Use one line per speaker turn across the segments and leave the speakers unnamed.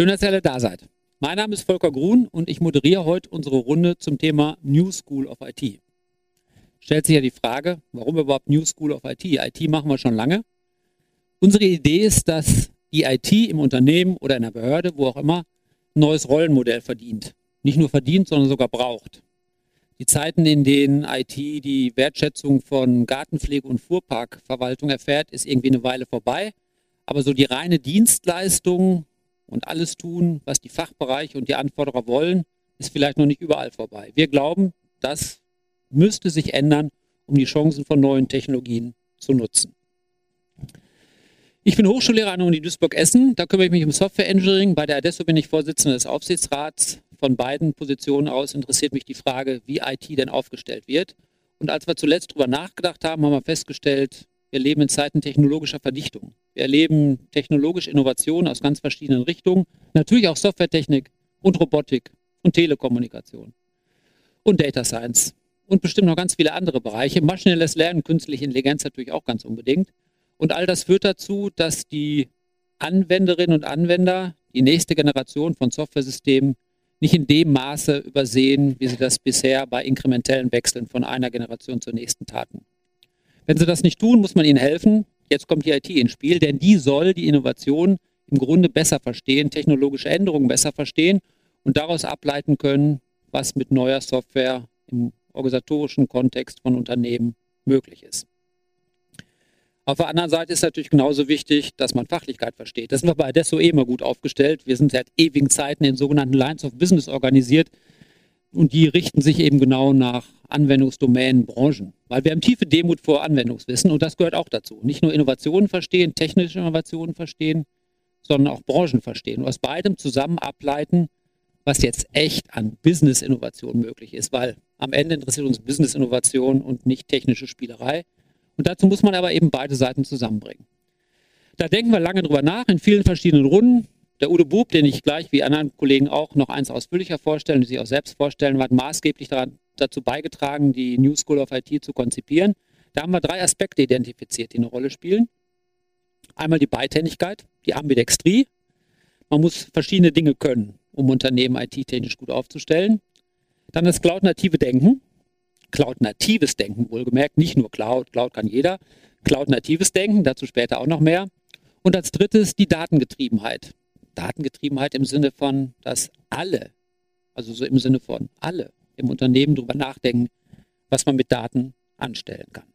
Schön, dass ihr alle da seid. Mein Name ist Volker Grun und ich moderiere heute unsere Runde zum Thema New School of IT. Stellt sich ja die Frage, warum überhaupt New School of IT? IT machen wir schon lange. Unsere Idee ist, dass die IT im Unternehmen oder in der Behörde, wo auch immer, ein neues Rollenmodell verdient. Nicht nur verdient, sondern sogar braucht. Die Zeiten, in denen IT die Wertschätzung von Gartenpflege und Fuhrparkverwaltung erfährt, ist irgendwie eine Weile vorbei. Aber so die reine Dienstleistung und alles tun, was die Fachbereiche und die Anforderer wollen, ist vielleicht noch nicht überall vorbei. Wir glauben, das müsste sich ändern, um die Chancen von neuen Technologien zu nutzen. Ich bin Hochschullehrer an der Uni Duisburg-Essen. Da kümmere ich mich um Software Engineering. Bei der Adesso bin ich Vorsitzender des Aufsichtsrats. Von beiden Positionen aus interessiert mich die Frage, wie IT denn aufgestellt wird. Und als wir zuletzt darüber nachgedacht haben, haben wir festgestellt, wir leben in Zeiten technologischer Verdichtung. Erleben technologische Innovationen aus ganz verschiedenen Richtungen. Natürlich auch Softwaretechnik und Robotik und Telekommunikation und Data Science und bestimmt noch ganz viele andere Bereiche. Maschinelles Lernen, künstliche Intelligenz natürlich auch ganz unbedingt. Und all das führt dazu, dass die Anwenderinnen und Anwender die nächste Generation von Softwaresystemen nicht in dem Maße übersehen, wie sie das bisher bei inkrementellen Wechseln von einer Generation zur nächsten taten. Wenn sie das nicht tun, muss man ihnen helfen, Jetzt kommt die IT ins Spiel, denn die soll die Innovation im Grunde besser verstehen, technologische Änderungen besser verstehen und daraus ableiten können, was mit neuer Software im organisatorischen Kontext von Unternehmen möglich ist. Auf der anderen Seite ist natürlich genauso wichtig, dass man Fachlichkeit versteht. Das sind wir bei Adesso eh immer gut aufgestellt. Wir sind seit ewigen Zeiten in sogenannten Lines of Business organisiert und die richten sich eben genau nach Anwendungsdomänen, Branchen. Weil wir haben tiefe Demut vor Anwendungswissen und das gehört auch dazu. Nicht nur Innovationen verstehen, technische Innovationen verstehen, sondern auch Branchen verstehen. Und aus beidem zusammen ableiten, was jetzt echt an Business-Innovation möglich ist, weil am Ende interessiert uns Business-Innovation und nicht technische Spielerei. Und dazu muss man aber eben beide Seiten zusammenbringen. Da denken wir lange drüber nach, in vielen verschiedenen Runden. Der Udo Bub, den ich gleich wie anderen Kollegen auch noch eins ausführlicher vorstellen, die sich auch selbst vorstellen, hat maßgeblich daran, dazu beigetragen, die New School of IT zu konzipieren. Da haben wir drei Aspekte identifiziert, die eine Rolle spielen. Einmal die Beidhändigkeit, die Ambidextrie. Man muss verschiedene Dinge können, um Unternehmen IT-technisch gut aufzustellen. Dann das Cloud-native Denken. Cloud-natives Denken, wohlgemerkt, nicht nur Cloud, Cloud kann jeder. Cloud-natives Denken, dazu später auch noch mehr. Und als drittes die Datengetriebenheit. Datengetriebenheit im Sinne von, dass alle, also so im Sinne von alle im Unternehmen darüber nachdenken, was man mit Daten anstellen kann.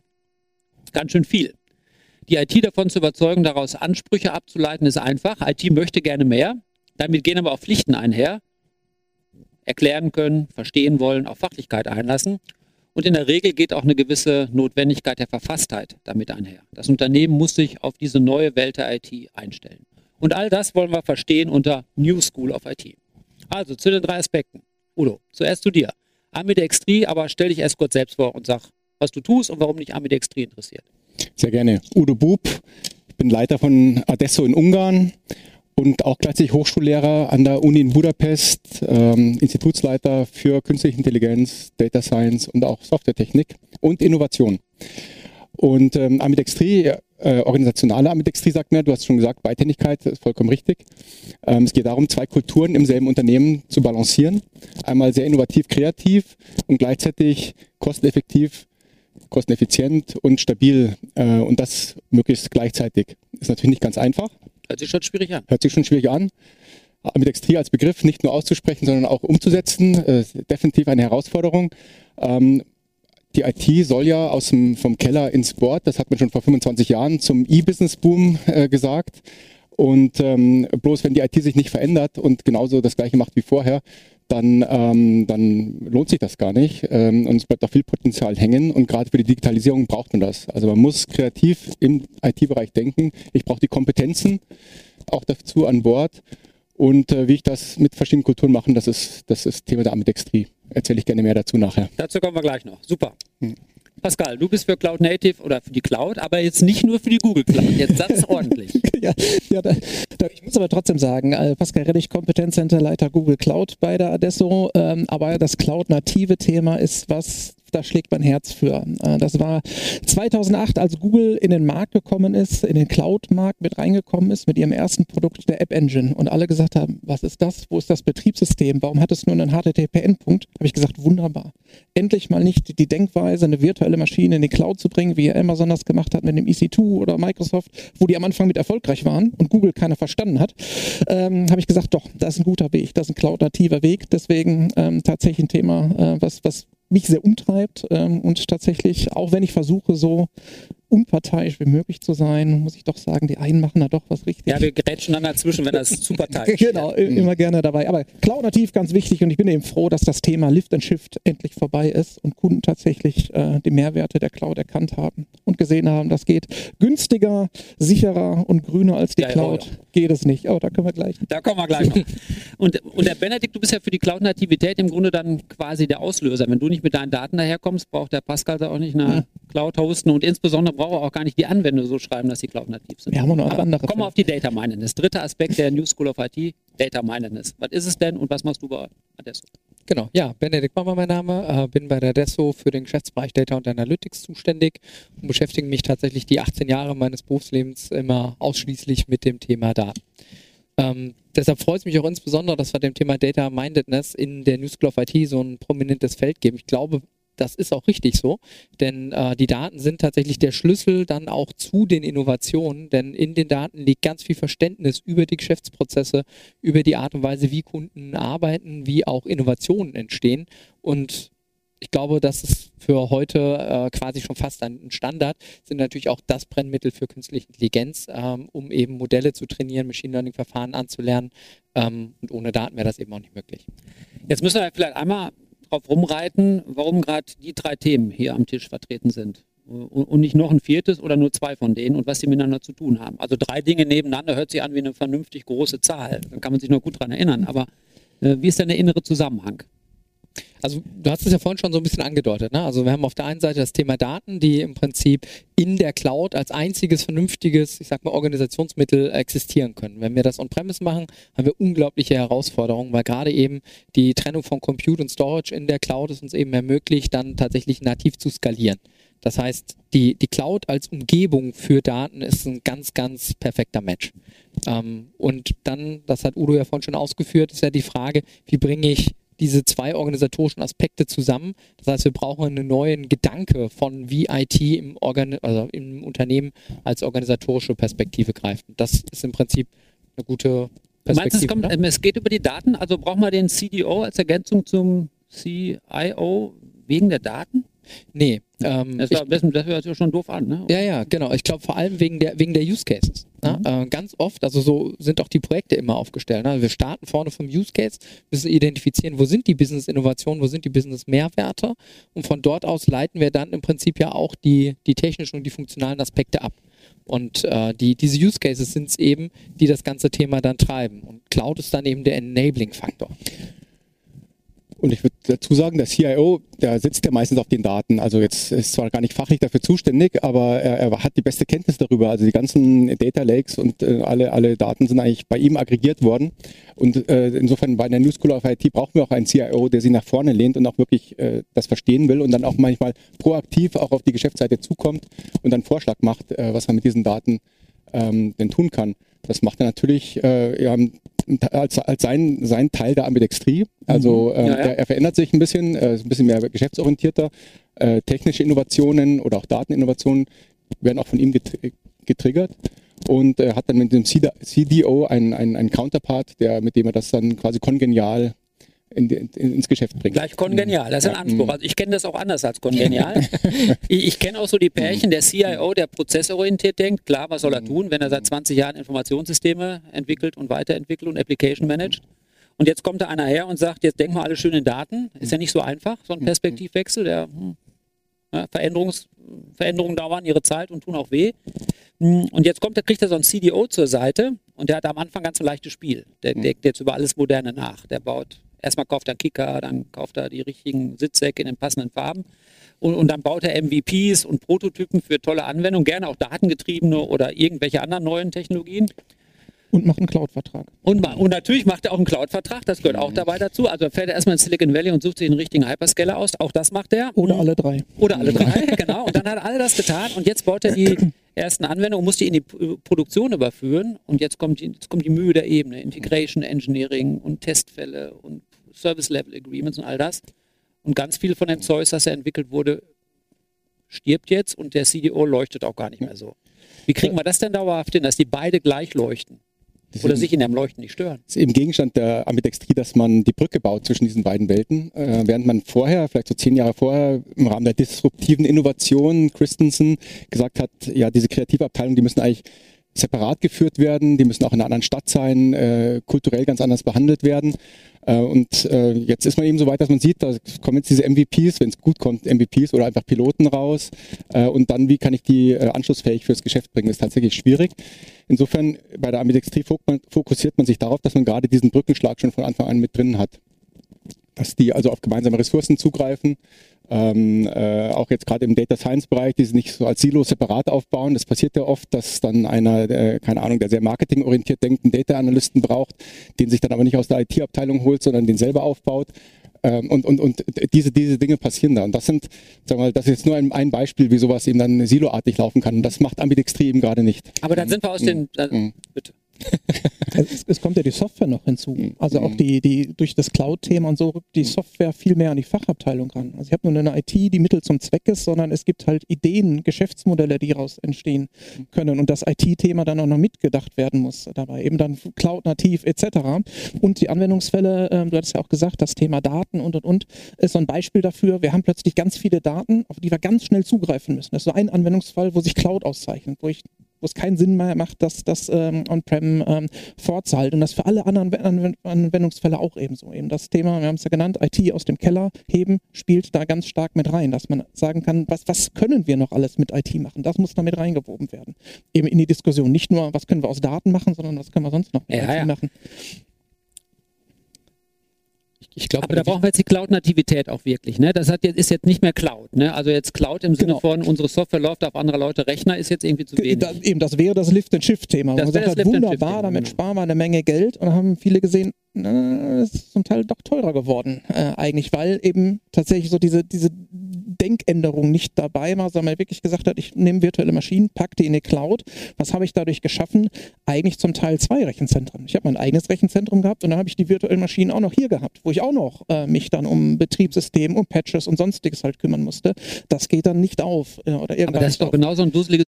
Ganz schön viel. Die IT davon zu überzeugen, daraus Ansprüche abzuleiten, ist einfach. IT möchte gerne mehr. Damit gehen aber auch Pflichten einher. Erklären können, verstehen wollen, auf Fachlichkeit einlassen. Und in der Regel geht auch eine gewisse Notwendigkeit der Verfasstheit damit einher. Das Unternehmen muss sich auf diese neue Welt der IT einstellen. Und all das wollen wir verstehen unter New School of IT. Also zu den drei Aspekten. Udo, zuerst zu dir. Ambidextrie, aber stell dich erst kurz selbst vor und sag, was du tust und warum dich Ambidextrie interessiert.
Sehr gerne. Udo Bub, ich bin Leiter von Adesso in Ungarn und auch gleichzeitig Hochschullehrer an der Uni in Budapest, ähm, Institutsleiter für Künstliche Intelligenz, Data Science und auch Softwaretechnik und Innovation. Und ähm, Ambidextrie, äh, organisationale Ambidextrie sagt mir, du hast schon gesagt, Beidhändigkeit ist vollkommen richtig. Ähm, es geht darum, zwei Kulturen im selben Unternehmen zu balancieren. Einmal sehr innovativ, kreativ und gleichzeitig kosteneffektiv, kosteneffizient und stabil. Äh, und das möglichst gleichzeitig. Ist natürlich nicht ganz einfach.
Hört sich schon schwierig an.
Hört sich schon schwierig an. Ambidextrie als Begriff nicht nur auszusprechen, sondern auch umzusetzen, äh, definitiv eine Herausforderung. Ähm, die IT soll ja aus dem, vom Keller ins Board, das hat man schon vor 25 Jahren zum E-Business-Boom äh, gesagt. Und ähm, bloß wenn die IT sich nicht verändert und genauso das gleiche macht wie vorher, dann, ähm, dann lohnt sich das gar nicht. Ähm, und es bleibt auch viel Potenzial hängen. Und gerade für die Digitalisierung braucht man das. Also man muss kreativ im IT-Bereich denken. Ich brauche die Kompetenzen auch dazu an Bord. Und äh, wie ich das mit verschiedenen Kulturen mache, das ist das ist Thema der Ambidextrie. Erzähle ich gerne mehr dazu nachher.
Dazu kommen wir gleich noch. Super. Hm. Pascal, du bist für Cloud Native oder für die Cloud, aber jetzt nicht nur für die Google Cloud. Jetzt satz ordentlich.
Ja, ja da, da, ich muss aber trotzdem sagen, äh, Pascal Reddich, Kompetenzcenter, Leiter Google Cloud bei der Adesso, ähm, aber das Cloud-native Thema ist was, da schlägt mein Herz für. Äh, das war 2008, als Google in den Markt gekommen ist, in den Cloud-Markt mit reingekommen ist, mit ihrem ersten Produkt, der App Engine. Und alle gesagt haben, was ist das? Wo ist das Betriebssystem? Warum hat es nur einen HTTP-Endpunkt? Habe ich gesagt, wunderbar. Endlich mal nicht die Denkweise, eine virtuelle Maschine in die Cloud zu bringen, wie Amazon das gemacht hat mit dem EC2 oder Microsoft, wo die am Anfang mit erfolgreich waren und Google keiner verstanden hat. Ähm, Habe ich gesagt, doch, das ist ein guter Weg, das ist ein cloud-nativer Weg. Deswegen ähm, tatsächlich ein Thema, äh, was, was mich sehr umtreibt ähm, und tatsächlich, auch wenn ich versuche, so unparteiisch wie möglich zu sein, muss ich doch sagen, die einen machen da doch was richtig.
Ja, wir grätschen dann dazwischen, wenn das zu parteiisch
ist. Genau, immer gerne dabei. Aber Cloud-nativ ganz wichtig und ich bin eben froh, dass das Thema Lift and Shift endlich vorbei ist und Kunden tatsächlich äh, die Mehrwerte der Cloud erkannt haben und gesehen haben, das geht günstiger, sicherer und grüner als die ja, Cloud. Ja, geht es nicht. Oh, da können wir gleich.
Da kommen wir gleich noch. Und, und der Benedikt, du bist ja für die Cloud-Nativität im Grunde dann quasi der Auslöser. Wenn du nicht mit deinen Daten daherkommst, braucht der Pascal da auch nicht eine ja. Cloud hosten und insbesondere braucht er auch gar nicht die Anwendung so schreiben, dass sie cloud-nativ sind.
Wir haben noch andere.
Kommen wir auf die Data Mindedness. Dritter Aspekt der New School of IT, Data Mindedness. Was ist es denn und was machst du bei Adesso?
Genau, ja, Benedikt Baumer mein Name, äh, bin bei der Adesso für den Geschäftsbereich Data und Analytics zuständig und beschäftige mich tatsächlich die 18 Jahre meines Berufslebens immer ausschließlich mit dem Thema Daten. Ähm, deshalb freut es mich auch insbesondere, dass wir dem Thema Data Mindedness in der New School of IT so ein prominentes Feld geben. Ich glaube, das ist auch richtig so, denn äh, die Daten sind tatsächlich der Schlüssel dann auch zu den Innovationen, denn in den Daten liegt ganz viel Verständnis über die Geschäftsprozesse, über die Art und Weise, wie Kunden arbeiten, wie auch Innovationen entstehen und ich glaube, das ist für heute äh, quasi schon fast ein Standard, sind natürlich auch das Brennmittel für künstliche Intelligenz, ähm, um eben Modelle zu trainieren, Machine Learning-Verfahren anzulernen. Ähm, und ohne Daten wäre das eben auch nicht möglich.
Jetzt müssen wir vielleicht einmal drauf rumreiten, warum gerade die drei Themen hier am Tisch vertreten sind. Und nicht noch ein viertes oder nur zwei von denen und was sie miteinander zu tun haben. Also drei Dinge nebeneinander hört sich an wie eine vernünftig große Zahl. Da kann man sich noch gut dran erinnern. Aber äh, wie ist denn der innere Zusammenhang?
Also du hast es ja vorhin schon so ein bisschen angedeutet. Ne? Also wir haben auf der einen Seite das Thema Daten, die im Prinzip in der Cloud als einziges vernünftiges, ich sag mal, Organisationsmittel existieren können. Wenn wir das on-premise machen, haben wir unglaubliche Herausforderungen, weil gerade eben die Trennung von Compute und Storage in der Cloud es uns eben ermöglicht, dann tatsächlich nativ zu skalieren. Das heißt, die, die Cloud als Umgebung für Daten ist ein ganz, ganz perfekter Match. Ähm, und dann, das hat Udo ja vorhin schon ausgeführt, ist ja die Frage, wie bringe ich diese zwei organisatorischen Aspekte zusammen. Das heißt, wir brauchen einen neuen Gedanke von wie IT im, Organ also im Unternehmen als organisatorische Perspektive greift. Das ist im Prinzip eine gute Perspektive. Meinst du,
es, kommt, es geht über die Daten? Also brauchen wir den CDO als Ergänzung zum CIO wegen der Daten?
Nee.
Ähm, das, war, ich, das hört sich schon doof an, ne?
Ja, ja, genau. Ich glaube vor allem wegen der, wegen der Use Cases. Ne? Mhm. Äh, ganz oft, also so sind auch die Projekte immer aufgestellt. Ne? Wir starten vorne vom Use Case, müssen identifizieren, wo sind die Business-Innovationen, wo sind die Business-Mehrwerte und von dort aus leiten wir dann im Prinzip ja auch die, die technischen und die funktionalen Aspekte ab. Und äh, die, diese Use Cases sind es eben, die das ganze Thema dann treiben. Und Cloud ist dann eben der Enabling-Faktor.
Und ich würde dazu sagen, der CIO, der sitzt ja meistens auf den Daten. Also jetzt ist zwar gar nicht fachlich dafür zuständig, aber er, er hat die beste Kenntnis darüber. Also die ganzen Data Lakes und äh, alle, alle Daten sind eigentlich bei ihm aggregiert worden. Und äh, insofern bei der New School of IT brauchen wir auch einen CIO, der sich nach vorne lehnt und auch wirklich äh, das verstehen will und dann auch manchmal proaktiv auch auf die Geschäftsseite zukommt und dann Vorschlag macht, äh, was man mit diesen Daten ähm, denn tun kann. Das macht er natürlich äh, als, als sein, sein Teil der Ambidextrie. Also mhm. äh, ja, ja. Er, er, verändert sich ein bisschen, äh, ein bisschen mehr geschäftsorientierter. Äh, technische Innovationen oder auch Dateninnovationen werden auch von ihm getriggert und äh, hat dann mit dem CDO einen, einen, einen Counterpart, der, mit dem er das dann quasi kongenial in, in, ins Geschäft bringt.
Gleich kongenial, das ist ein Anspruch. Also ich kenne das auch anders als kongenial. ich, ich kenne auch so die Pärchen, der CIO, der prozessorientiert denkt, klar, was soll er tun, wenn er seit 20 Jahren Informationssysteme entwickelt und weiterentwickelt und Application managt. Und jetzt kommt da einer her und sagt, jetzt denken wir alle schön in Daten. Ist ja nicht so einfach, so ein Perspektivwechsel. Der, hm, ja, Veränderungs, Veränderungen dauern ihre Zeit und tun auch weh. Hm, und jetzt kommt, der kriegt er so ein CDO zur Seite und der hat am Anfang ganz ein leichtes Spiel. Der denkt jetzt über alles Moderne nach. Der baut Erstmal kauft er Kicker, dann kauft er die richtigen Sitzsäcke in den passenden Farben. Und, und, dann baut er MVPs und Prototypen für tolle Anwendungen, gerne auch datengetriebene oder irgendwelche anderen neuen Technologien.
Und macht einen Cloud-Vertrag.
Und, und natürlich macht er auch einen Cloud-Vertrag, das gehört auch
Mhm.
dabei dazu. Also fährt er erstmal in Silicon Valley und sucht sich einen richtigen Hyperscaler aus. Auch das macht er.
Oder alle drei.
Oder alle drei, genau. Und dann hat er all das getan und jetzt baut er die ersten Anwendungen, muss die in die P- Produktion überführen und jetzt kommt die, jetzt kommt die Mühe der Ebene, Integration Engineering und Testfälle und Service Level Agreements und all das. Und ganz viel von dem Zeug, das er entwickelt wurde, stirbt jetzt und der CDO leuchtet auch gar nicht mehr so. Wie kriegen wir das denn dauerhaft hin, dass die beide gleich leuchten? Oder sich in dem Leuchten nicht stören?
ist eben Gegenstand der Ambidextrie, dass man die Brücke baut zwischen diesen beiden Welten. Äh, während man vorher, vielleicht so zehn Jahre vorher, im Rahmen der disruptiven Innovation Christensen gesagt hat, ja, diese Kreativabteilungen, die müssen eigentlich separat geführt werden, die müssen auch in einer anderen Stadt sein, äh, kulturell ganz anders behandelt werden. Äh, und äh, jetzt ist man eben so weit, dass man sieht, da kommen jetzt diese MVPs, wenn es gut kommt, MVPs oder einfach Piloten raus. Äh, und dann, wie kann ich die äh, anschlussfähig fürs Geschäft bringen, ist tatsächlich schwierig. Insofern, bei der Ambidextrie fokussiert man sich darauf, dass man gerade diesen Brückenschlag schon von Anfang an mit drin hat. Dass die also auf gemeinsame Ressourcen zugreifen, ähm, äh, auch jetzt gerade im Data Science Bereich, die sie nicht so als Silo separat aufbauen. Das passiert ja oft, dass dann einer, äh, keine Ahnung, der sehr marketingorientiert denkt, einen Data Analysten braucht, den sich dann aber nicht aus der IT-Abteilung holt, sondern den selber aufbaut. Ähm, und, und, und diese, diese Dinge passieren da. Und das sind, sagen wir mal, das ist jetzt nur ein, ein Beispiel, wie sowas eben dann siloartig laufen kann. Und das macht Ambidextrie eben gerade nicht.
Aber dann sind wir aus den.
Mhm.
bitte.
Es, es kommt ja die Software noch hinzu. Also auch
Mhm.
die, die durch das Cloud-Thema und so rückt die Software viel mehr an die Fachabteilung ran. Also ich habe nur eine IT, die Mittel zum Zweck ist, sondern es gibt halt Ideen, Geschäftsmodelle, die daraus entstehen können und das IT-Thema dann auch noch mitgedacht werden muss dabei. Eben dann Cloud-nativ etc. Und die Anwendungsfälle, ähm, du hattest ja auch gesagt, das Thema Daten und und und ist so ein Beispiel dafür. Wir haben plötzlich ganz viele Daten, auf die wir ganz schnell zugreifen müssen. Das ist so ein Anwendungsfall, wo sich Cloud auszeichnet, wo ich wo es keinen Sinn mehr macht, das, das ähm, On-Prem ähm, vorzuhalten. Und das für alle anderen Anw- Anwendungsfälle auch ebenso. Eben das Thema, wir haben es ja genannt, IT aus dem Keller heben, spielt da ganz stark mit rein, dass man sagen kann, was, was können wir noch alles mit IT machen? Das muss da mit reingewoben werden. Eben in die Diskussion. Nicht nur, was können wir aus Daten machen, sondern was können wir sonst noch mit
Ja,
IT
ja.
machen.
Ich glaube,
Aber da brauchen wir jetzt die Cloud-Nativität auch wirklich. Ne? Das hat jetzt, ist jetzt nicht mehr Cloud. Ne? Also jetzt Cloud im Sinne
Genau.
von, unsere Software läuft auf anderer Leute Rechner, ist jetzt irgendwie zu wenig.
Da, eben, das wäre das Lift-and-Shift-Thema.
Das
Man
wäre
sagt,
das
hat, wunderbar, damit
genau.
sparen wir eine Menge Geld. Und haben viele gesehen, na, das ist zum Teil doch teurer geworden, äh, eigentlich, weil eben tatsächlich so diese, diese Denkänderung nicht dabei war, sondern wirklich gesagt hat, ich nehme virtuelle Maschinen, packe die in die Cloud. Was habe ich dadurch geschaffen? Eigentlich zum Teil zwei Rechenzentren. Ich habe mein eigenes Rechenzentrum gehabt und dann habe ich die virtuellen Maschinen auch noch hier gehabt, wo ich auch noch äh, mich dann um Betriebssystem, um Patches und sonstiges halt kümmern musste. Das geht dann nicht auf. Äh, oder
Aber das ist doch
auf.
genauso ein dusseliges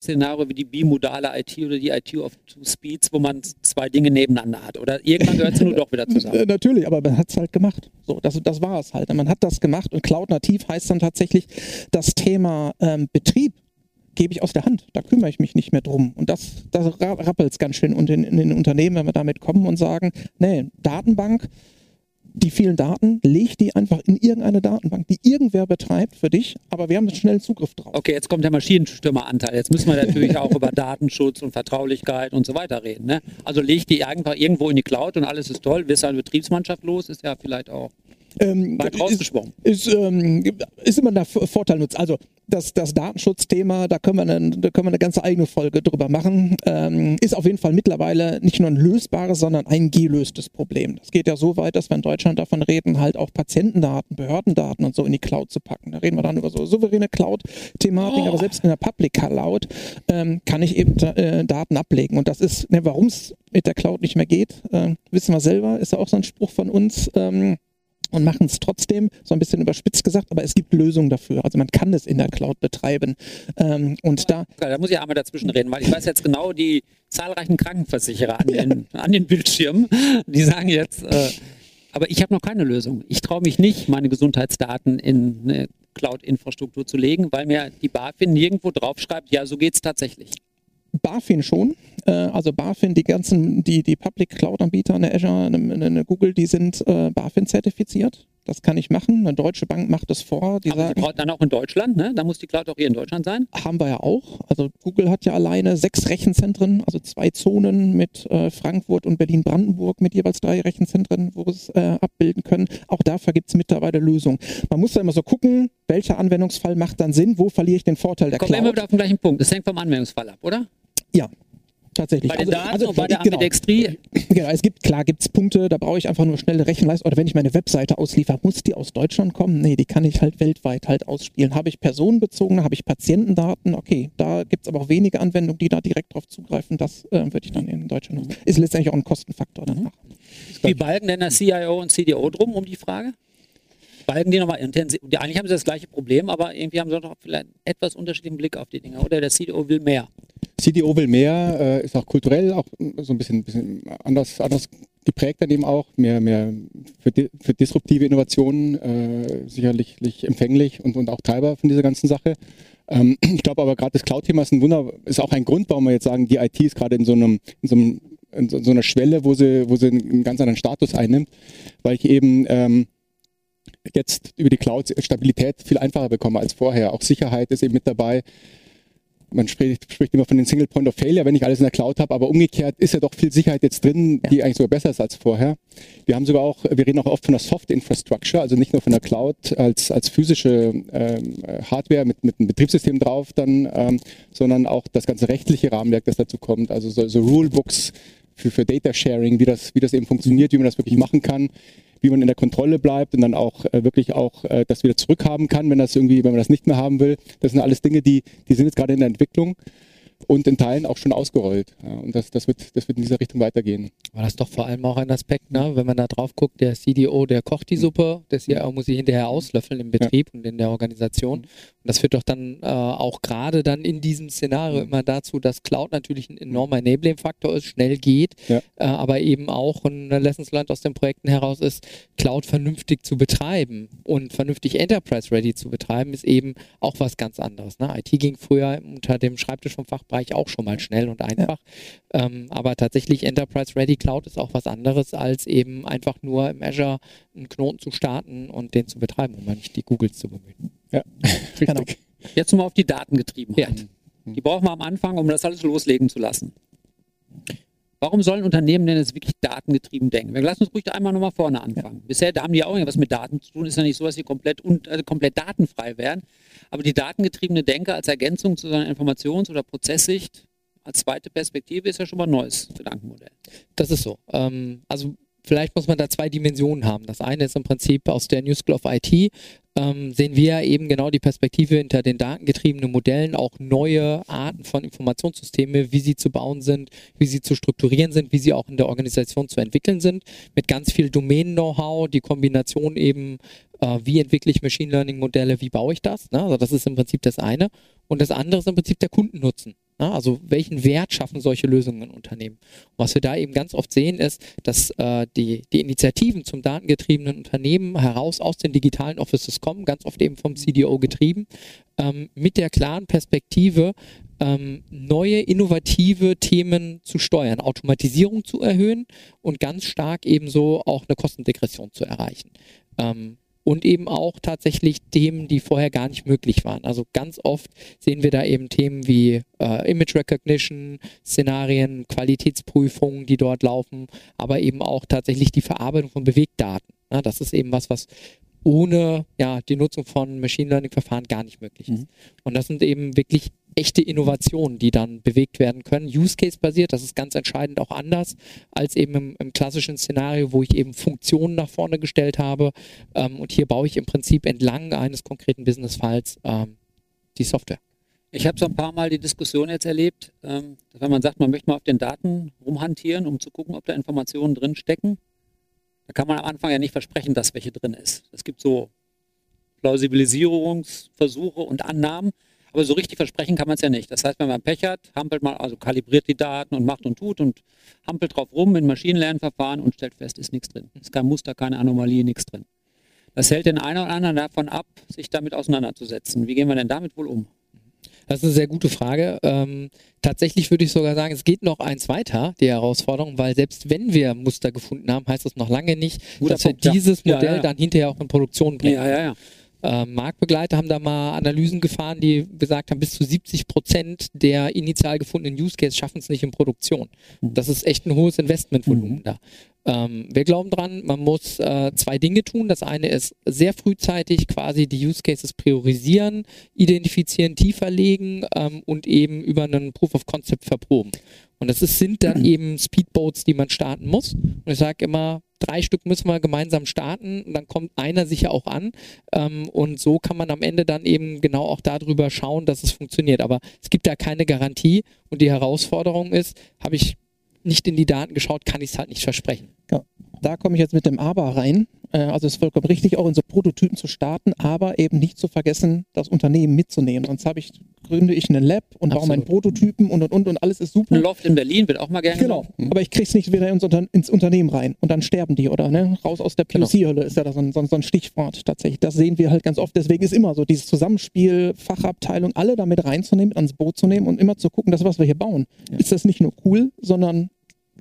Szenario wie die bimodale IT oder die IT of two speeds, wo man zwei Dinge nebeneinander hat. Oder irgendwann gehört sie nur doch wieder
Äh,
zusammen.
natürlich, aber man hat es halt gemacht. So, das, das war es halt. Man hat das gemacht und Cloud nativ heißt dann tatsächlich, das Thema ähm, Betrieb gebe ich aus der Hand. Da kümmere ich mich nicht mehr drum. Und das, das rappelt es ganz schön in, in den Unternehmen, wenn wir damit kommen und sagen, nee, Datenbank, die vielen Daten, leg die einfach in irgendeine Datenbank, die irgendwer betreibt für dich, aber wir haben einen schnellen Zugriff drauf.
Okay, jetzt kommt der Maschinenstürmeranteil. Jetzt müssen wir natürlich auch über Datenschutz und Vertraulichkeit und so weiter reden. Ne? Also leg die einfach irgendwo in die Cloud und alles ist toll. Wirst du eine Betriebsmannschaft los, ist ja vielleicht auch
Ähm,
weit
ist, ist, ähm, ist immer der V- Vorteil nutzt. Also das, das Datenschutzthema, da können, wir eine, da können wir eine ganze eigene Folge drüber machen. Ähm, ist auf jeden Fall mittlerweile nicht nur ein lösbares, sondern ein gelöstes Problem. Das geht ja so weit, dass wir in Deutschland davon reden, halt auch Patientendaten, Behördendaten und so in die Cloud zu packen. Da reden wir dann über so souveräne Cloud-Thematik,
Oh.
aber selbst in der Public Cloud ähm, kann ich eben äh, Daten ablegen. Und das ist, ne, warum es mit der Cloud nicht mehr geht, äh, wissen wir selber, ist ja auch so ein Spruch von uns. Ähm, und machen es trotzdem, so ein bisschen überspitzt gesagt, aber es gibt Lösungen dafür. Also man kann es in der Cloud betreiben. Ähm, und da,
Da muss ich einmal dazwischen reden, weil ich weiß jetzt genau, die zahlreichen Krankenversicherer an den, an den Bildschirmen, die sagen jetzt, äh, aber ich habe noch keine Lösung. Ich traue mich nicht, meine Gesundheitsdaten in eine Cloud-Infrastruktur zu legen, weil mir die BaFin nirgendwo draufschreibt, ja, so geht es tatsächlich.
BaFin schon, also BaFin, die ganzen, die, die Public Cloud-Anbieter, eine Azure, eine, eine Google, die sind äh, BaFin zertifiziert. Das kann ich machen. Eine deutsche Bank macht das vor. Die
Aber sie
sagen,
braucht dann auch in Deutschland, ne? Da muss die Cloud auch hier in Deutschland sein.
haben wir ja auch. Also Google hat ja alleine sechs Rechenzentren, also zwei Zonen mit äh, Frankfurt und Berlin-Brandenburg mit jeweils drei Rechenzentren, wo wir es äh, abbilden können. Auch dafür gibt es mittlerweile Lösungen. Man muss da immer so gucken, welcher Anwendungsfall macht dann Sinn, wo verliere ich den Vorteil der
Kommen wir immer
Cloud.
wieder auf den gleichen Punkt. Das hängt vom Anwendungsfall ab, oder?
Ja. Tatsächlich.
Bei den
Also-
Daten
also,
und bei der
genau.
Ambidextrie.
Genau, es gibt, klar gibt es Punkte, da brauche ich einfach nur schnelle Rechenleistung. Oder wenn ich meine Webseite ausliefer, muss die aus Deutschland kommen? Nee, die kann ich halt weltweit halt ausspielen. Habe ich personenbezogene, habe ich Patientendaten? Okay, da gibt es aber auch wenige Anwendungen, die da direkt drauf zugreifen. Das äh, würde ich dann in Deutschland nutzen. Ist letztendlich auch ein Kostenfaktor danach.
Wie balgen denn der CIO und CDO drum um die Frage? Balgen die nochmal intensiv? Eigentlich haben sie das gleiche Problem, aber irgendwie haben sie doch vielleicht einen etwas unterschiedlichen Blick auf die Dinge. Oder der CDO will mehr.
CDO will mehr, äh, ist auch kulturell auch so ein bisschen, bisschen anders, anders geprägt dann eben auch, mehr, mehr für, di für disruptive Innovationen äh, sicherlich empfänglich und, und auch Treiber von dieser ganzen Sache. Ähm, ich glaube aber gerade das Cloud-Thema ist ein Wunder, ist auch ein Grund, warum wir jetzt sagen, die IT ist gerade in so einem, in so einem in so einer Schwelle, wo sie, wo sie einen ganz anderen Status einnimmt, weil ich eben ähm, jetzt über die Cloud Stabilität viel einfacher bekomme als vorher. Auch Sicherheit ist eben mit dabei man spricht, spricht immer von den Single Point of Failure, wenn ich alles in der Cloud habe, aber umgekehrt ist ja doch viel Sicherheit jetzt drin, die eigentlich sogar besser ist als vorher. Wir haben sogar auch, wir reden auch oft von der Soft Infrastructure, also nicht nur von der Cloud als, als physische ähm, Hardware mit, mit einem Betriebssystem drauf dann, ähm, sondern auch das ganze rechtliche Rahmenwerk, das dazu kommt, also so, so Rulebooks für, für Data Sharing, wie das, wie das eben funktioniert, wie man das wirklich machen kann wie man in der Kontrolle bleibt und dann auch äh, wirklich auch äh, das wieder zurückhaben kann, wenn das irgendwie, wenn man das nicht mehr haben will. Das sind alles Dinge, die, die sind jetzt gerade in der Entwicklung und in Teilen auch schon ausgerollt. Ja, und das, das, wird, das wird in dieser Richtung weitergehen.
Aber das ist doch vor allem auch ein Aspekt, ne? wenn man da drauf guckt, der CDO, der kocht die Suppe, der CIO muss sie hinterher auslöffeln im Betrieb und in der Organisation. Und das führt doch dann äh, auch gerade dann in diesem Szenario immer dazu, dass Cloud natürlich ein enormer Enabling-Faktor ist, schnell geht,
Ja.
äh, aber eben auch ein Lessons learned aus den Projekten heraus ist, Cloud vernünftig zu betreiben und vernünftig Enterprise-ready zu betreiben, ist eben auch was ganz anderes. Ne? IT ging früher unter dem Schreibtisch vom Fachbereich auch schon mal schnell und einfach. Ähm, aber tatsächlich Enterprise Ready Cloud ist auch was anderes, als eben einfach nur im Azure einen Knoten zu starten und den zu betreiben, um mal nicht die Googles zu bemühen.
Ja, richtig.
Genau.
Jetzt nochmal auf die Datengetriebenheit.
Ja.
Die brauchen wir am Anfang, um das alles loslegen zu lassen. Warum sollen Unternehmen denn jetzt wirklich datengetrieben denken? Wir lassen uns ruhig einmal nochmal vorne anfangen. Bisher, da haben die auch irgendwas mit Daten zu tun. Ist ja nicht so, dass sie komplett, un, also komplett datenfrei wären. Aber die datengetriebene Denke als Ergänzung zu seiner Informations- oder Prozesssicht als zweite Perspektive ist ja schon mal ein neues Gedankenmodell.
Das ist so. Ähm, also vielleicht muss man da zwei Dimensionen haben. Das eine ist im Prinzip aus der New School of IT ähm, sehen wir eben genau die Perspektive hinter den datengetriebenen Modellen, auch neue Arten von Informationssysteme, wie sie zu bauen sind, wie sie zu strukturieren sind, wie sie auch in der Organisation zu entwickeln sind, mit ganz viel Domain-Know-how, die Kombination eben, äh, wie entwickle ich Machine Learning-Modelle, wie baue ich das. Ne? Also das ist im Prinzip das eine. Und das andere ist im Prinzip der Kundennutzen. Ne? Also welchen Wert schaffen solche Lösungen in Unternehmen? Und was wir da eben ganz oft sehen, ist, dass äh, die, die Initiativen zum datengetriebenen Unternehmen heraus aus den digitalen Offices kommen, ganz oft eben vom CDO getrieben, ähm, mit der klaren Perspektive, ähm, neue innovative Themen zu steuern, Automatisierung zu erhöhen und ganz stark ebenso auch eine Kostendegression zu erreichen. Ähm, und eben auch tatsächlich Themen, die vorher gar nicht möglich waren. Also ganz oft sehen wir da eben Themen wie äh, Image Recognition, Szenarien, Qualitätsprüfungen, die dort laufen, aber eben auch tatsächlich die Verarbeitung von Bewegdaten. Ja, das ist eben was, was ohne ja, die Nutzung von Machine Learning Verfahren gar nicht möglich ist. Und das sind eben wirklich echte Innovationen, die dann bewegt werden können. Use Case basiert, das ist ganz entscheidend auch anders als eben im, im klassischen Szenario, wo ich eben Funktionen nach vorne gestellt habe. Ähm, und hier baue ich im Prinzip entlang eines konkreten Businessfalls ähm, die Software.
Ich habe so ein paar Mal die Diskussion jetzt erlebt, ähm, wenn man sagt, man möchte mal auf den Daten rumhantieren, um zu gucken, ob da Informationen drin stecken, da kann man am Anfang ja nicht versprechen, dass welche drin ist. Es gibt so Plausibilisierungsversuche und Annahmen, aber so richtig versprechen kann man es ja nicht. Das heißt, wenn man Pech hat, hampelt man, also kalibriert die Daten und macht und tut und hampelt drauf rum in Maschinenlernverfahren und stellt fest, ist nichts drin. Ist kein Muster, keine Anomalie, nichts drin. Das hält den einen oder anderen davon ab, sich damit auseinanderzusetzen. Wie gehen wir denn damit wohl um?
Das ist eine sehr gute Frage. Ähm, tatsächlich würde ich sogar sagen, es geht noch eins weiter, die Herausforderung, weil selbst wenn wir Muster gefunden haben, heißt das noch lange nicht,
Guter
dass wir
Punkt, ja.
dieses
Ja,
Modell
ja, ja.
dann hinterher auch in Produktion bringen.
Ja, ja, ja.
Äh, Marktbegleiter haben da mal Analysen gefahren, die gesagt haben, bis zu 70 Prozent der initial gefundenen Use Case schaffen es nicht in Produktion. Das ist echt ein hohes Investmentvolumen da. Ähm, wir glauben dran, man muss äh, zwei Dinge tun. Das eine ist sehr frühzeitig quasi die Use Cases priorisieren, identifizieren, tiefer legen ähm, und eben über einen Proof of Concept verproben. Und das ist, sind dann eben Speedboats, die man starten muss. Und ich sage immer, drei Stück müssen wir gemeinsam starten und dann kommt einer sicher auch an. Ähm, und so kann man am Ende dann eben genau auch darüber schauen, dass es funktioniert. Aber es gibt da keine Garantie und die Herausforderung ist, habe ich nicht in die Daten geschaut, kann ich es halt nicht versprechen.
Ja. Da komme ich jetzt mit dem Aber rein. Äh, also es ist vollkommen richtig, auch in so Prototypen zu starten, aber eben nicht zu vergessen, das Unternehmen mitzunehmen. Sonst habe ich, gründe ich einen Lab und baue meinen Prototypen und und und und alles ist super.
Ein Loft in Berlin wird auch mal gerne
Genau,
genommen.
aber ich krieg's nicht wieder ins, Unter ins Unternehmen rein und dann sterben die oder ne? raus aus der POC-Hölle ist ja da so ein, so, ein, ein Stichwort tatsächlich. Das sehen wir halt ganz oft. Deswegen ist immer so dieses Zusammenspiel, Fachabteilung, alle damit reinzunehmen, ans Boot zu nehmen und immer zu gucken, dass was wir hier bauen, ist das nicht nur cool, sondern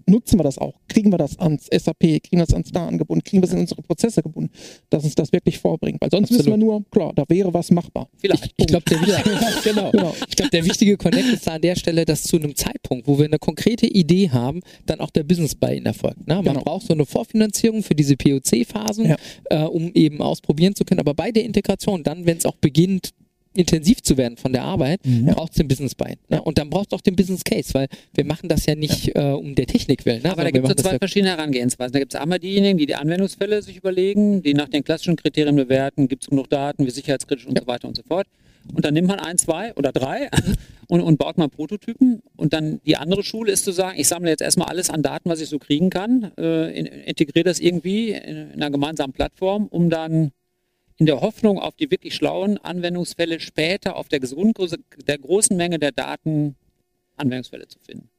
nutzen wir das auch? Kriegen wir das ans SAP? Kriegen wir das ans DA angebunden? Kriegen wir es in unsere Prozesse gebunden? Dass uns das wirklich vorbringt. Weil sonst wissen wir nur, klar, da wäre was machbar.
Vielleicht.
Ich, ich glaube, der, genau.
Genau.
Glaub, der wichtige Connect ist da an der Stelle, dass zu einem Zeitpunkt, wo wir eine konkrete Idee haben, dann auch der Business bei Ihnen erfolgt. Ne? Man
Genau.
braucht so eine Vorfinanzierung für diese POC-Phasen,
Ja.
äh, um eben ausprobieren zu können. Aber bei der Integration, dann, wenn es auch beginnt, intensiv zu werden von der Arbeit, braucht es den Business Buy. Ne? Und dann braucht es auch den Business Case, weil wir machen das ja nicht äh, um der Technik willen. Ne?
Aber da gibt es so zwei verschiedene Herangehensweisen. Da gibt es einmal diejenigen, die die Anwendungsfälle sich überlegen, die nach den klassischen Kriterien bewerten, gibt es genug Daten, wie sicherheitskritisch und so weiter und so fort. Und dann nimmt man ein, zwei oder drei und, und baut mal Prototypen. Und dann die andere Schule ist zu sagen, ich sammle jetzt erstmal alles an Daten, was ich so kriegen kann, äh, in, integriere das irgendwie in, in einer gemeinsamen Plattform, um dann in der Hoffnung auf die wirklich schlauen Anwendungsfälle später auf der, Grundgröße, der großen Menge der Daten Anwendungsfälle zu finden.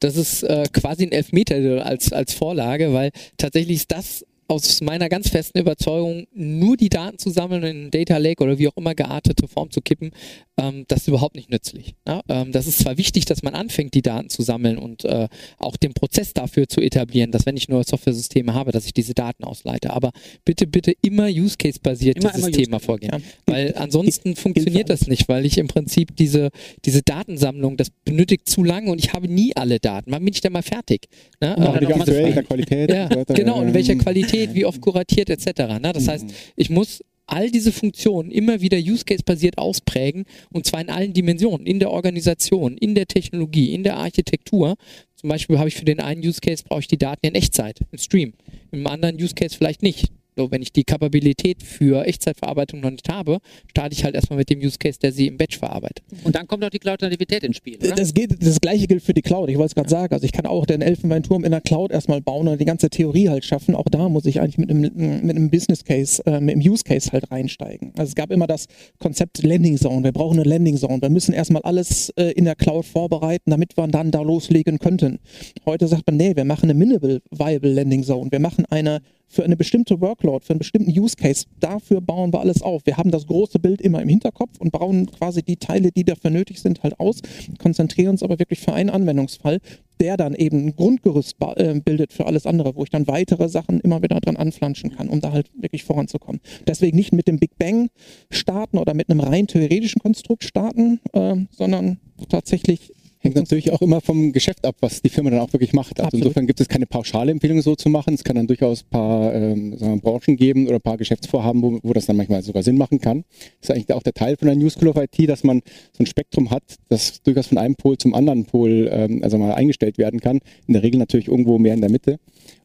Das ist äh, quasi ein Elfmeter als, als Vorlage, weil tatsächlich ist das aus meiner ganz festen Überzeugung, nur die Daten zu sammeln und in einen Data Lake oder wie auch immer geartete Form zu kippen, ähm, das ist überhaupt nicht nützlich. Ja? Ähm, das ist zwar wichtig, dass man anfängt, die Daten zu sammeln und äh, auch den Prozess dafür zu etablieren, dass wenn ich neue Software-Systeme habe, dass ich diese Daten ausleite. Aber bitte, bitte immer Use-Case-basiert
Immer,
dieses
immer
Thema
Use-Case.
vorgehen.
Ja.
Weil ansonsten funktioniert das nicht, weil ich im Prinzip diese, diese Datensammlung, das benötigt zu lange und ich habe nie alle Daten. Wann bin ich denn mal fertig? Ne?
Auch
Äh,
aktuell, Qualität.
ja, genau, in welcher
Ähm,
Qualität, wie oft kuratiert etc. Ne? Das heißt, ich muss all diese Funktionen immer wieder Use Case basiert ausprägen und zwar in allen Dimensionen, in der Organisation, in der Technologie, in der Architektur. Zum Beispiel habe ich für den einen Use Case brauche ich die Daten in Echtzeit, im Stream. Im anderen Use Case vielleicht nicht. So, wenn ich die Kapabilität für Echtzeitverarbeitung noch nicht habe, starte ich halt erstmal mit dem Use Case, der sie im Batch verarbeitet.
Und dann kommt auch die Cloud-Nativität ins Spiel, oder?
Das, geht, das gleiche gilt für die Cloud. Ich wollte es gerade sagen. Also ich kann auch den Elfenbeinturm in der Cloud erstmal bauen und die ganze Theorie halt schaffen. Auch da muss ich eigentlich mit einem, mit einem Business Case, äh, mit einem Use Case halt reinsteigen. Also es gab immer das Konzept Landing Zone. Wir brauchen eine Landing Zone. Wir müssen erstmal alles äh, in der Cloud vorbereiten, damit wir dann da loslegen könnten. Heute sagt man, nee, wir machen eine Minimal Viable Landing Zone. Wir machen eine für eine bestimmte Workload, für einen bestimmten Use Case, dafür bauen wir alles auf. Wir haben das große Bild immer im Hinterkopf und bauen quasi die Teile, die dafür nötig sind, halt aus, konzentrieren uns aber wirklich für einen Anwendungsfall, der dann eben ein Grundgerüst äh, bildet für alles andere, wo ich dann weitere Sachen immer wieder dran anflanschen kann, um da halt wirklich voranzukommen. Deswegen nicht mit dem Big Bang starten oder mit einem rein theoretischen Konstrukt starten, ähm, sondern tatsächlich
Hängt natürlich auch immer vom Geschäft ab, was die Firma dann auch wirklich macht. Also
Absolut.
insofern gibt es keine pauschale Empfehlung so zu machen. Es kann dann durchaus ein paar ähm, wir, Branchen geben oder ein paar Geschäftsvorhaben, wo, wo das dann manchmal sogar Sinn machen kann. Das ist eigentlich auch der Teil von der New School of IT, dass man so ein Spektrum hat, das durchaus von einem Pol zum anderen Pol ähm, also mal eingestellt werden kann. In der Regel natürlich irgendwo mehr in der Mitte.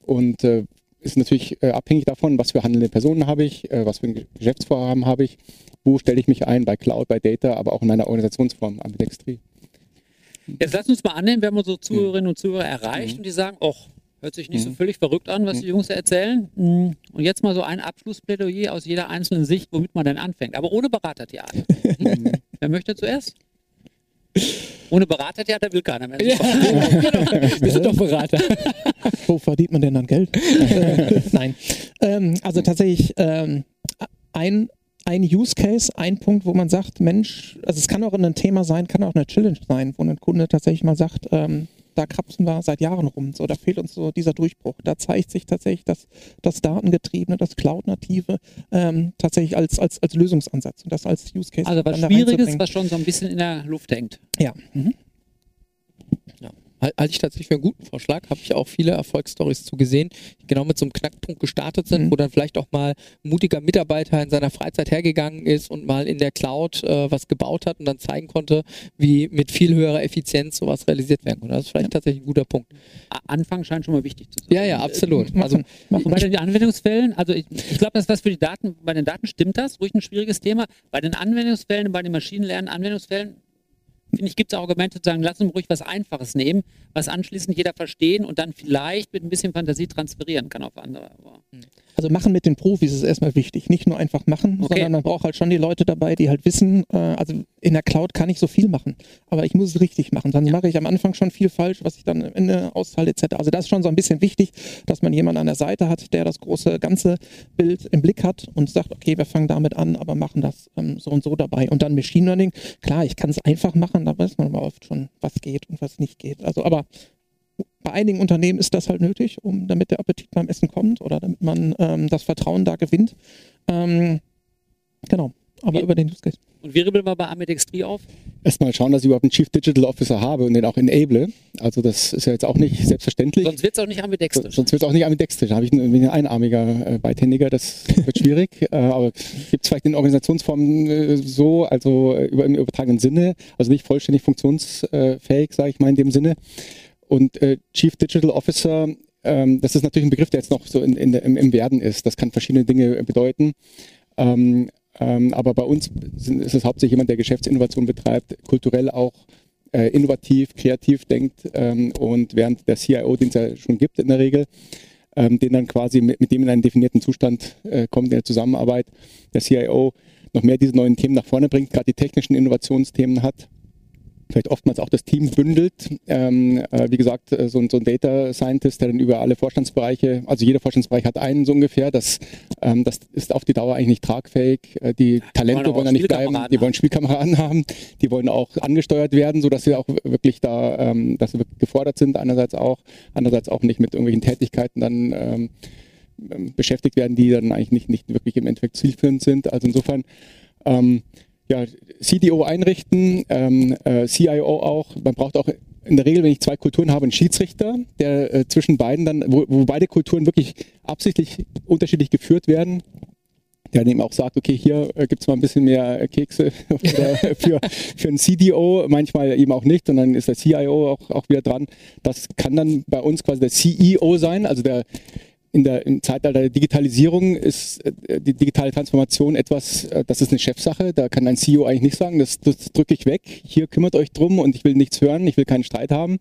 Und äh, ist natürlich äh, abhängig davon, was für handelnde Personen habe ich, äh, was für ein Geschäftsvorhaben habe ich, wo stelle ich mich ein, bei Cloud, bei Data, aber auch in meiner Organisationsform, Ambidextrie.
Jetzt lass uns mal annehmen, wir haben unsere Zuhörerinnen und Zuhörer erreicht und die sagen, och, hört sich nicht so völlig verrückt an, was die Jungs erzählen. Mm, Und jetzt mal so ein Abschlussplädoyer aus jeder einzelnen Sicht, womit man denn anfängt. Aber ohne Beratertheater. Mhm. Wer möchte zuerst? Ohne Beratertheater will keiner mehr.
genau. Wir sind doch Berater.
Wo verdient man denn dann Geld? Nein. Ähm, also tatsächlich ähm, ein, ein Use Case, ein Punkt, wo man sagt, Mensch, also es kann auch ein Thema sein, kann auch eine Challenge sein, wo ein Kunde tatsächlich mal sagt, ähm, da krapsen wir seit Jahren rum, so da fehlt uns so dieser Durchbruch. Da zeigt sich tatsächlich das, das Datengetriebene, das Cloud-Native ähm, tatsächlich als, als, als Lösungsansatz und das als Use Case.
Also was Schwieriges, was schon so ein bisschen in der Luft hängt.
Ja.
Halte ich tatsächlich für einen guten Vorschlag. Habe ich auch viele Erfolgsstories zu gesehen, die genau mit so einem Knackpunkt gestartet sind,
Mhm.
wo dann vielleicht auch mal ein mutiger Mitarbeiter in seiner Freizeit hergegangen ist und mal in der Cloud äh, was gebaut hat und dann zeigen konnte, wie mit viel höherer Effizienz sowas realisiert werden kann. Das ist vielleicht tatsächlich ein guter Punkt.
Anfang scheint schon mal wichtig zu sein.
Ja, ja, absolut. Also
machen.
Bei den Anwendungsfällen, also ich, ich glaube, dass was für die Daten, bei den Daten stimmt das, ruhig ein schwieriges Thema. Bei den Anwendungsfällen, bei den Maschinenlernen-Anwendungsfällen, finde ich, gibt es Argumente zu sagen, lass uns ruhig was Einfaches nehmen, was anschließend jeder verstehen und dann vielleicht mit ein bisschen Fantasie transferieren kann auf andere. Aber
Also machen mit den Profis ist erstmal wichtig. Nicht nur einfach machen,
Okay.
sondern man braucht halt schon die Leute dabei, die halt wissen, äh, also in der Cloud kann ich so viel machen, aber ich muss es richtig machen. Sonst mache ich am Anfang schon viel falsch, was ich dann am Ende auszahle etc. Also das ist schon so ein bisschen wichtig, dass man jemanden an der Seite hat, der das große ganze Bild im Blick hat und sagt, okay, wir fangen damit an, aber machen das ähm, so und so dabei. Und dann Machine Learning, klar, ich kann es einfach machen, da weiß man aber oft schon, was geht und was nicht geht. Also aber bei einigen Unternehmen ist das halt nötig, um damit der Appetit beim Essen kommt oder damit man ähm, das Vertrauen da gewinnt. Ähm, genau. Aber
Wie-
über den Use Case.
und wie ribbeln wir bei Amedextri auf?
Erstmal schauen, dass ich überhaupt einen Chief Digital Officer habe und den auch enable. Also das ist ja jetzt auch nicht selbstverständlich.
Sonst wird es auch nicht ambidextrisch.
Sonst wird es auch nicht ambidextrisch. Da habe ich einen, bin ein einarmiger äh, Beidhändiger, das wird schwierig. äh, aber gibt es vielleicht in Organisationsformen äh, so, also äh, über, im übertragenen Sinne, also nicht vollständig funktionsfähig, sage ich mal in dem Sinne. Und äh, Chief Digital Officer, ähm, das ist natürlich ein Begriff, der jetzt noch so in, in, im, im Werden ist. Das kann verschiedene Dinge bedeuten. Ähm, ähm, aber bei uns sind, ist es hauptsächlich jemand, der Geschäftsinnovation betreibt, kulturell auch äh, innovativ, kreativ denkt ähm, und während der CIO, den es ja schon gibt in der Regel, ähm, den dann quasi mit, mit dem in einen definierten Zustand äh, kommt in der Zusammenarbeit, der CIO noch mehr diese neuen Themen nach vorne bringt, gerade die technischen Innovationsthemen hat, vielleicht oftmals auch das Team bündelt. Ähm, äh, wie gesagt, äh, so, ein- so ein Data Scientist, der dann über alle Vorstandsbereiche, also jeder Vorstandsbereich hat einen so ungefähr, das, ähm, das ist auf die Dauer eigentlich nicht tragfähig. Äh, die Talente
wollen
da nicht bleiben, die wollen Spielkameraden haben, die wollen auch angesteuert werden, sodass sie auch wirklich da, ähm, dass sie wirklich gefordert sind, einerseits auch, andererseits auch nicht mit irgendwelchen Tätigkeiten dann ähm, ähm, beschäftigt werden, die dann eigentlich nicht, nicht wirklich im Endeffekt zielführend sind. Also insofern ähm, ja, CDO einrichten, ähm, äh, CIO auch. Man braucht auch in der Regel, wenn ich zwei Kulturen habe, einen Schiedsrichter, der äh, zwischen beiden dann, wo, wo beide Kulturen wirklich absichtlich unterschiedlich geführt werden, der dann eben auch sagt, okay, hier äh, gibt es mal ein bisschen mehr äh, Kekse für, für einen CDO, manchmal eben auch nicht und dann ist der CIO auch, auch wieder dran. Das kann dann bei uns quasi der CEO sein, also der in der, im Zeitalter der Digitalisierung ist äh, die digitale Transformation etwas, äh, das ist eine Chefsache. Da kann ein CEO eigentlich nicht sagen, das, das drücke ich weg. Hier kümmert euch drum und ich will nichts hören, ich will keinen Streit haben.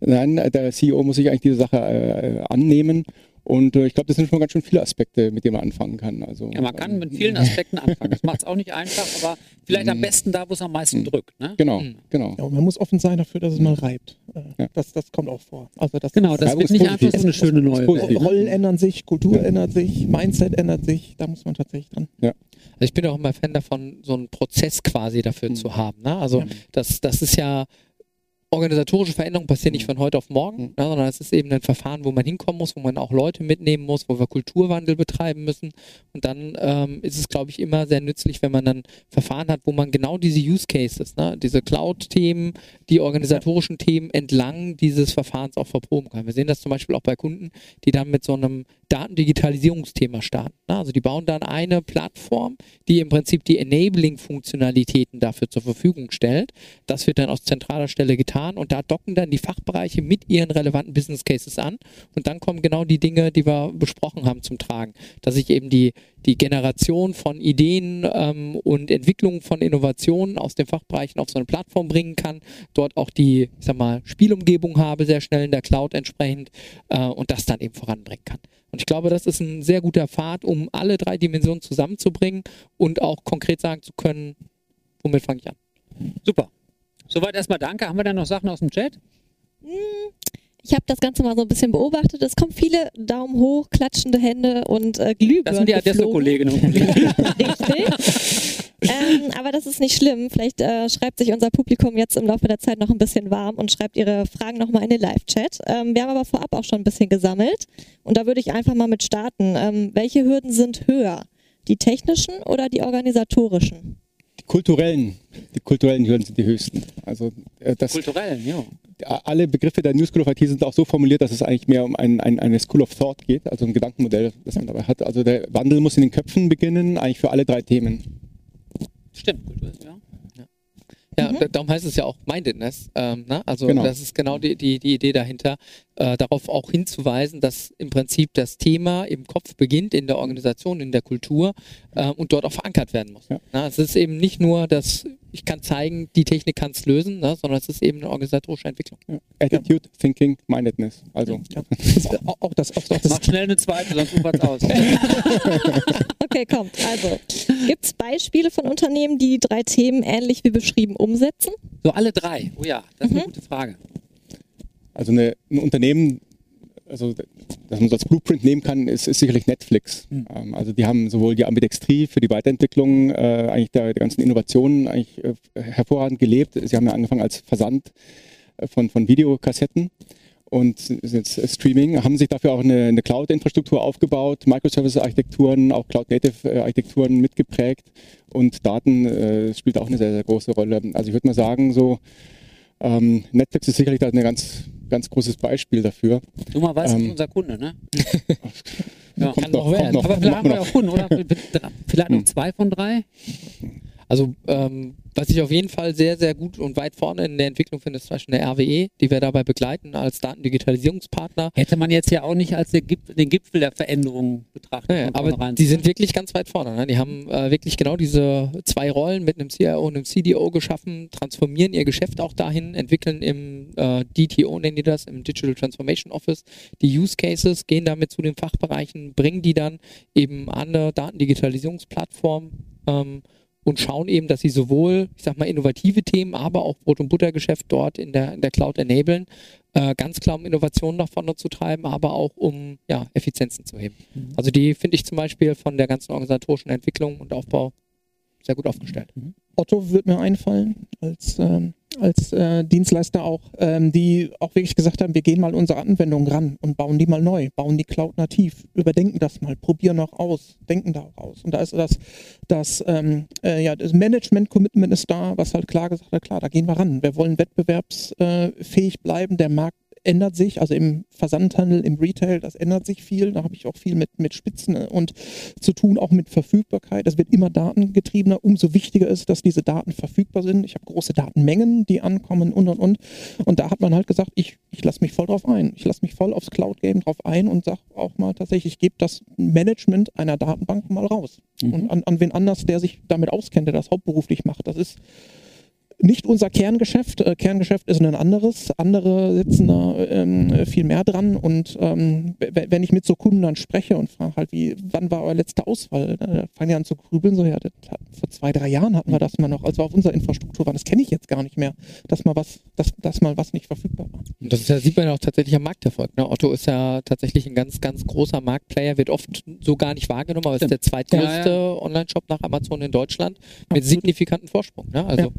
Nein, der CEO muss sich eigentlich diese Sache äh, annehmen. Und äh, ich glaube, das sind schon ganz schön viele Aspekte, mit denen man anfangen kann. Also,
Ja, man kann
ähm,
mit vielen Aspekten anfangen. Das macht es auch nicht einfach, aber vielleicht am besten da, wo es am meisten drückt. Ne?
Genau,
Mhm.
genau.
Ja, und man muss offen sein dafür, dass es mal reibt. Äh,
Ja.
das, das kommt auch vor. Also das
Genau, das
Ja,
wird
ist
nicht
positiv.
einfach so eine schöne neue. Welt.
Rollen ändern sich, Kultur ändert sich, Mindset ändert sich. Da muss man tatsächlich dran.
Also ich bin auch immer Fan davon, so einen Prozess quasi dafür
Mhm.
zu haben. Ne? Also
Ja.
das, das ist ja organisatorische Veränderungen passieren nicht von heute auf morgen,
Mhm.
ne, sondern es ist eben ein Verfahren, wo man hinkommen muss, wo man auch Leute mitnehmen muss, wo wir Kulturwandel betreiben müssen. Und dann ähm, ist es, glaube ich, immer sehr nützlich, wenn man dann Verfahren hat, wo man genau diese Use Cases, ne, diese Cloud-Themen, die organisatorischen Themen entlang dieses Verfahrens auch verproben kann. Wir sehen das zum Beispiel auch bei Kunden, die dann mit so einem Datendigitalisierungsthema starten. Ne? Also die bauen dann eine Plattform, die im Prinzip die Enabling-Funktionalitäten dafür zur Verfügung stellt. Das wird dann aus zentraler Stelle getan und da docken dann die Fachbereiche mit ihren relevanten Business Cases an und dann kommen genau die Dinge, die wir besprochen haben, zum Tragen. Dass ich eben die, die Generation von Ideen ähm, und Entwicklung von Innovationen aus den Fachbereichen auf so eine Plattform bringen kann, dort auch die, ich sag mal, Spielumgebung habe, sehr schnell in der Cloud entsprechend äh, und das dann eben voranbringen kann. Und ich glaube, das ist ein sehr guter Pfad, um alle drei Dimensionen zusammenzubringen und auch konkret sagen zu können, womit fange ich an.
Super. Soweit erstmal danke. Haben wir da noch Sachen aus dem Chat?
Ich habe das Ganze mal so ein bisschen beobachtet. Es kommen viele Daumen hoch, klatschende Hände und äh, Glühbirnen.
Das sind die. Adesso-Kolleginnen und Kollegen.
Richtig. ähm, aber das ist nicht schlimm. Vielleicht äh, schreibt sich unser Publikum jetzt im Laufe der Zeit noch ein bisschen warm und schreibt ihre Fragen nochmal in den Live-Chat. Ähm, wir haben aber vorab auch schon ein bisschen gesammelt. Und da würde ich einfach mal mit starten. Ähm, welche Hürden sind höher? Die technischen oder die organisatorischen?
Die kulturellen, die kulturellen Hürden sind die höchsten. Also äh, das,
Kulturell, ja.
alle Begriffe der New School of IT sind auch so formuliert, dass es eigentlich mehr um ein, ein, eine School of Thought geht, also ein Gedankenmodell, das man dabei hat. Also der Wandel muss in den Köpfen beginnen, eigentlich für alle drei Themen.
Stimmt, Kultur ist, ja.
Ja,
Mhm.
da- darum heißt es ja auch Mindedness. Ähm, ne? Also
Genau.
das ist genau die, die, die Idee dahinter, äh, darauf auch hinzuweisen, dass im Prinzip das Thema im Kopf beginnt, in der Organisation, in der Kultur äh, und dort auch verankert werden muss.
Ja.
Na, es ist eben nicht nur, dass ich kann zeigen, die Technik kann es lösen, ne? sondern es ist eben eine organisatorische Entwicklung.
Ja. Attitude, Thinking, Mindedness. Also
Ja. Auch, auch das, auch das
Mach schnell eine zweite, sonst ufert's aus.
Okay, kommt. Also, gibt es Beispiele von Unternehmen, die die drei Themen ähnlich wie beschrieben umsetzen?
So alle drei. Oh ja, das ist eine gute Frage.
Also eine, ein Unternehmen, also das man so als Blueprint nehmen kann, ist, ist sicherlich Netflix. Ähm, also die haben sowohl die Ambidextrie für die Weiterentwicklung äh, eigentlich der, der ganzen Innovationen eigentlich äh, hervorragend gelebt. Sie haben ja angefangen als Versand äh, von, von Videokassetten und jetzt äh, Streaming, haben sich dafür auch eine, eine Cloud-Infrastruktur aufgebaut, Microservice-Architekturen, auch Cloud-Native-Architekturen mitgeprägt und Daten äh, spielt auch eine sehr, sehr große Rolle. Also ich würde mal sagen, so ähm, Netflix ist sicherlich da ein ganz, ganz großes Beispiel dafür.
Du mal weißt,
Ähm.
ist unser Kunde, ne? ja.
Kommt
Kann noch werden.
kommt
Aber vielleicht haben wir auch Kunden, oder? Vielleicht noch
Hm.
zwei von drei?
Also ähm, was ich auf jeden Fall sehr, sehr gut und weit vorne in der Entwicklung finde, ist zum Beispiel eine RWE, die wir dabei begleiten als Datendigitalisierungspartner.
Hätte man jetzt ja auch nicht als den Gipfel, den Gipfel der Veränderungen betrachtet.
Ja,
von
aber die sind wirklich ganz weit vorne. Ne? Die haben äh, wirklich genau diese zwei Rollen mit einem CIO und einem CDO geschaffen, transformieren ihr Geschäft auch dahin, entwickeln im äh, DTO, nennen die das, im Digital Transformation Office, die Use Cases, gehen damit zu den Fachbereichen, bringen die dann eben an eine Datendigitalisierungsplattform ähm, und schauen eben, dass sie sowohl, ich sag mal, innovative Themen, aber auch Brot- und Buttergeschäft dort in der, in der Cloud enablen. Äh, ganz klar, um Innovationen nach vorne zu treiben, aber auch um ja, Effizienzen zu heben. Also die finde ich zum Beispiel von der ganzen organisatorischen Entwicklung und Aufbau sehr gut aufgestellt.
Otto wird mir einfallen, als, ähm, als äh, Dienstleister auch, ähm, die auch wirklich gesagt haben, wir gehen mal unsere Anwendung ran und bauen die mal neu, bauen die Cloud nativ, überdenken das mal, probieren auch aus, denken da auch aus. Und da ist das, das, ähm, äh, ja, das Management-Commitment ist da, was halt klar gesagt hat, klar, da gehen wir ran. Wir wollen wettbewerbsfähig bleiben, der Markt ändert sich, also im Versandhandel, im Retail, das ändert sich viel. Da habe ich auch viel mit, mit Spitzen und zu tun, auch mit Verfügbarkeit. Das wird immer datengetriebener. Umso wichtiger ist, dass diese Daten verfügbar sind. Ich habe große Datenmengen, die ankommen und und und. Und da hat man halt gesagt, ich, ich lasse mich voll drauf ein. Ich lasse mich voll aufs Cloud-Game drauf ein und sage auch mal tatsächlich, ich gebe das Management einer Datenbank mal raus. Und an, an wen anders, der sich damit auskennt, der das hauptberuflich macht. Das ist nicht unser Kerngeschäft. Äh, Kerngeschäft ist ein anderes. Andere sitzen da ähm, viel mehr dran. Und ähm, wenn ich mit so Kunden dann spreche und frage halt, wie, wann war euer letzter Ausfall? Da fangen die an zu grübeln, so, ja, vor zwei, drei Jahren hatten wir das mal noch, als wir auf unserer Infrastruktur waren. Das kenne ich jetzt gar nicht mehr, dass mal was, dass, dass mal was nicht verfügbar war.
Und das ist ja, sieht man ja auch tatsächlich am Markterfolg. Ne? Otto ist ja tatsächlich ein ganz, ganz großer Marktplayer, wird oft so gar nicht wahrgenommen, aber ist der zweitgrößte
Ja,
Online-Shop nach Amazon in Deutschland mit signifikanten Vorsprung. Ne? Also
Ja.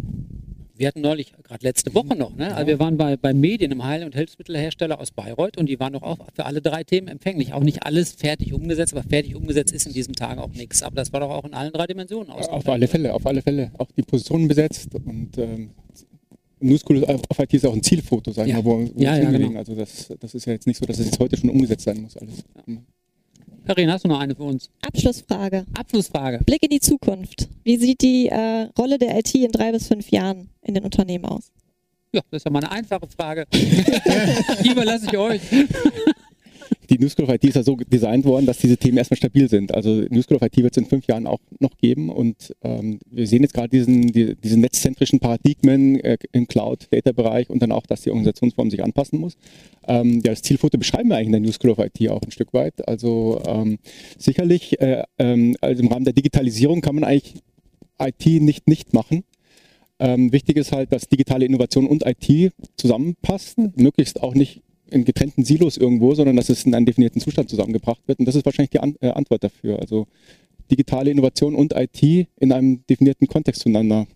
Wir hatten neulich, gerade letzte Woche noch, ne? also wir waren bei, bei Medien, einem Heil- und Hilfsmittelhersteller aus Bayreuth und die waren doch auch für alle drei Themen empfänglich. Auch nicht alles fertig umgesetzt, aber fertig umgesetzt ist in diesen Tagen auch nichts. Aber das war doch auch in allen drei Dimensionen aus.
Auf alle Fälle, auf alle Fälle. Auch die Positionen besetzt und ähm, New School of IT ist auch ein Zielfoto, sagen wir,
Ja.
wo, wo
Ja,
wir
ja, genau.
Also das, das ist ja jetzt nicht so, dass es jetzt heute schon umgesetzt sein muss alles. Mhm.
Karin, hast du noch eine für uns?
Abschlussfrage.
Abschlussfrage.
Blick in die Zukunft. Wie sieht die äh, Rolle der IT in drei bis fünf Jahren in den Unternehmen aus?
Ja, das ist ja mal eine einfache Frage. Die überlasse ich euch.
Die New School of IT ist ja so designt worden, dass diese Themen erstmal stabil sind. Also New School of IT wird es in fünf Jahren auch noch geben und ähm, wir sehen jetzt gerade diesen, die, diese netzzentrischen Paradigmen äh, im Cloud-Data-Bereich und dann auch, dass die Organisationsform sich anpassen muss. Ähm, ja, das Zielfoto beschreiben wir eigentlich in der New School of IT auch ein Stück weit. Also ähm, sicherlich, äh, ähm, also im Rahmen der Digitalisierung kann man eigentlich IT nicht nicht machen. Ähm, wichtig ist halt, dass digitale Innovation und IT zusammenpassen, möglichst auch nicht in getrennten Silos irgendwo, sondern dass es in einen definierten Zustand zusammengebracht wird. Und das ist wahrscheinlich die An äh, Antwort dafür. Also digitale Innovation und IT in einem definierten Kontext zueinander.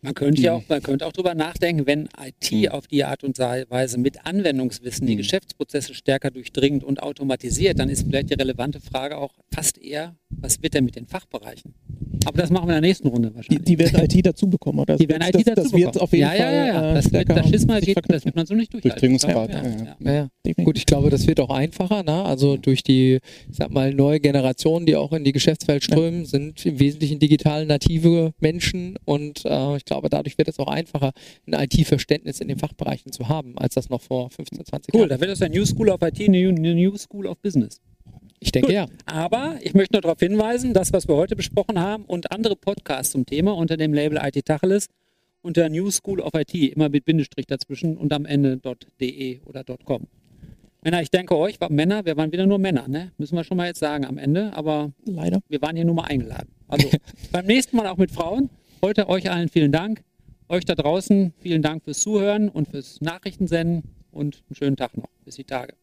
Man könnte ja
Mhm.
auch, man könnte auch drüber nachdenken, wenn IT
Mhm.
auf die Art und Weise mit Anwendungswissen die
Mhm.
Geschäftsprozesse stärker durchdringt und automatisiert, dann ist vielleicht die relevante Frage auch fast eher, was wird denn mit den Fachbereichen? Aber das machen wir in der nächsten Runde
Die,
wahrscheinlich.
die werden IT dazu bekommen, oder?
Die werden
das,
IT dazu
das wird
bekommen.
auf jeden
ja,
Fall
ja, ja, ja.
äh,
Das,
stärker
das Schisma geht, das wird man so nicht durchhalten.
Durchdringungsgrad,
Ja,
ja,
ja,
ja.
Gut, ich glaube, das wird auch einfacher. Ne? Also durch die, ich sag mal, neue Generation, die auch in die Geschäftswelt strömen, sind im Wesentlichen digital native Menschen und äh, ich glaube, dadurch wird es auch einfacher, ein IT-Verständnis in den Fachbereichen zu haben, als das noch vor 15, 20
Cool,
Jahren.
da wird das ja New School of IT, New, New School of Business.
Ich denke
Gut.
ja.
Aber ich möchte noch darauf hinweisen, das, was wir heute besprochen haben und andere Podcasts zum Thema unter dem Label IT Tacheles unter New School of IT, immer mit Bindestrich dazwischen und am Ende .de oder .com. Männer, ich danke euch, Männer, wir waren wieder nur Männer, ne? Müssen wir schon mal jetzt sagen am Ende, aber
Leider.
wir waren hier nur mal eingeladen. Also beim nächsten Mal auch mit Frauen. Heute euch allen vielen Dank. Euch da draußen vielen Dank fürs Zuhören und fürs Nachrichtensenden und einen schönen Tag noch. Bis die Tage.